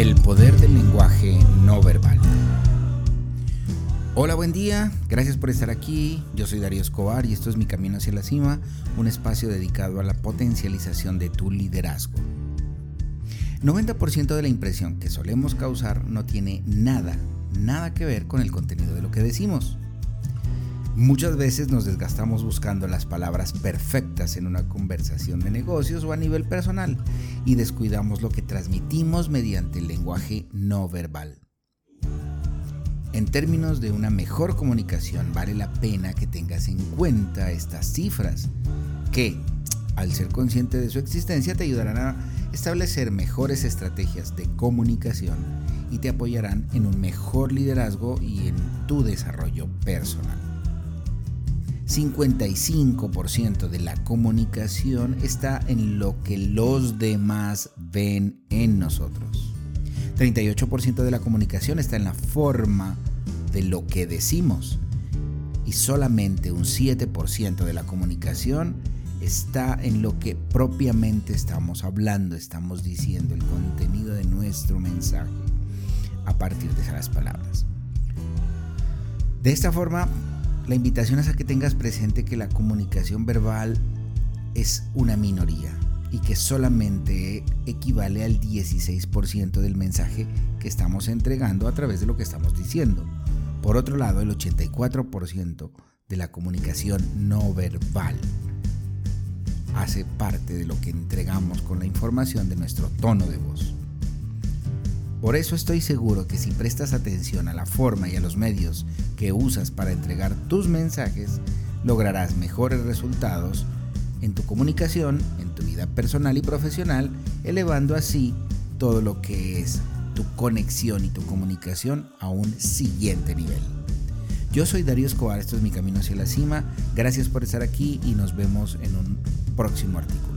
El poder del lenguaje no verbal. Hola, buen día, gracias por estar aquí. Yo soy Darío Escobar y esto es Mi Camino hacia la Cima, un espacio dedicado a la potencialización de tu liderazgo. 90% de la impresión que solemos causar no tiene nada, nada que ver con el contenido de lo que decimos. Muchas veces nos desgastamos buscando las palabras perfectas en una conversación de negocios o a nivel personal y descuidamos lo que transmitimos mediante el lenguaje no verbal. En términos de una mejor comunicación, vale la pena que tengas en cuenta estas cifras, que, al ser consciente de su existencia, te ayudarán a establecer mejores estrategias de comunicación y te apoyarán en un mejor liderazgo y en tu desarrollo personal. 55% de la comunicación está en lo que los demás ven en nosotros. 38% de la comunicación está en la forma de lo que decimos y solamente un 7% de la comunicación está en lo que propiamente estamos hablando, estamos diciendo, el contenido de nuestro mensaje a partir de esas palabras. De esta forma, la invitación es a que tengas presente que la comunicación verbal es una minoría y que solamente equivale al 16% del mensaje que estamos entregando a través de lo que estamos diciendo. Por otro lado, el 84% de la comunicación no verbal hace parte de lo que entregamos con la información de nuestro tono de voz. Por eso estoy seguro que si prestas atención a la forma y a los medios que usas para entregar tus mensajes, lograrás mejores resultados en tu comunicación, en tu vida personal y profesional, elevando así todo lo que es tu conexión y tu comunicación a un siguiente nivel. Yo soy Darío Escobar, esto es mi camino hacia la cima. Gracias por estar aquí y nos vemos en un próximo artículo.